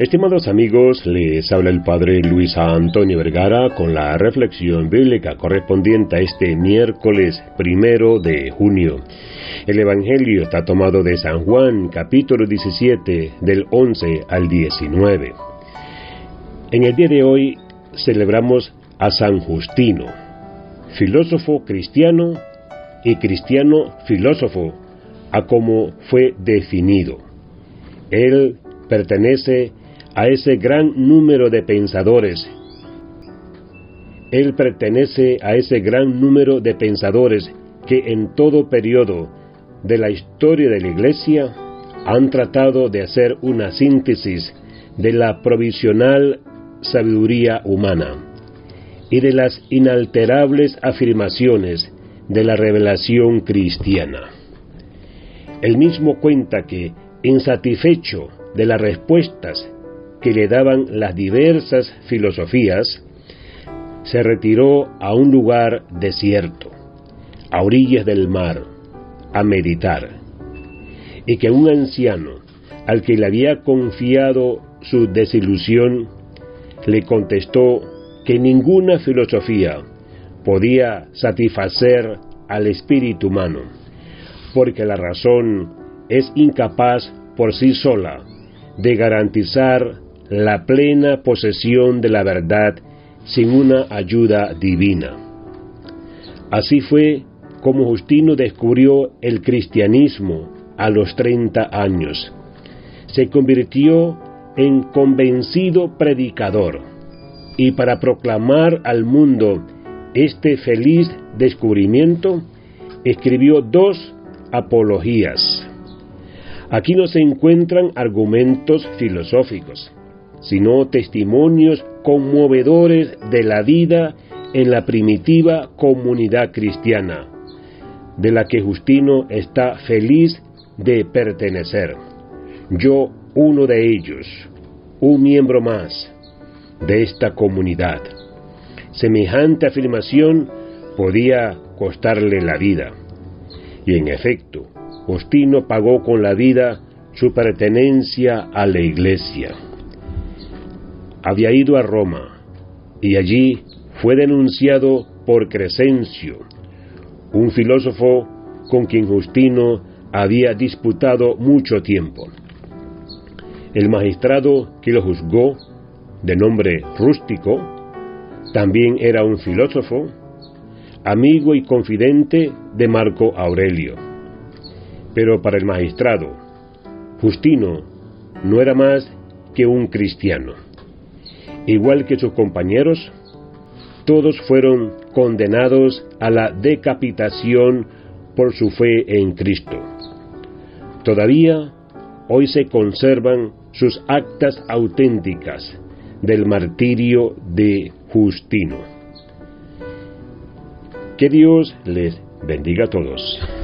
Estimados amigos, les habla el Padre Luis Antonio Vergara con la reflexión bíblica correspondiente a este miércoles primero de junio. El Evangelio está tomado de San Juan, capítulo 17, del 11 al 19. En el día de hoy celebramos a San Justino, filósofo cristiano y cristiano filósofo, a como fue definido. Él pertenece a ese gran número de pensadores. Él pertenece a ese gran número de pensadores que en todo periodo de la historia de la Iglesia han tratado de hacer una síntesis de la provisional sabiduría humana y de las inalterables afirmaciones de la revelación cristiana. Él mismo cuenta que, insatisfecho de las respuestas que le daban las diversas filosofías, se retiró a un lugar desierto, a orillas del mar, a meditar, y que un anciano, al que le había confiado su desilusión, le contestó que ninguna filosofía podía satisfacer al espíritu humano, porque la razón es incapaz por sí sola de garantizar la plena posesión de la verdad sin una ayuda divina. Así fue como Justino descubrió el cristianismo a los 30 años. Se convirtió en convencido predicador y para proclamar al mundo este feliz descubrimiento, escribió dos apologías. Aquí no se encuentran argumentos filosóficos, sino testimonios conmovedores de la vida en la primitiva comunidad cristiana, de la que Justino está feliz de pertenecer. Yo uno de ellos, un miembro más de esta comunidad. Semejante afirmación podía costarle la vida. Y en efecto, Justino pagó con la vida su pertenencia a la iglesia había ido a Roma y allí fue denunciado por Crescencio, un filósofo con quien Justino había disputado mucho tiempo. El magistrado que lo juzgó, de nombre rústico, también era un filósofo, amigo y confidente de Marco Aurelio. Pero para el magistrado, Justino no era más que un cristiano igual que sus compañeros, todos fueron condenados a la decapitación por su fe en Cristo. Todavía hoy se conservan sus actas auténticas del martirio de Justino. Que Dios les bendiga a todos.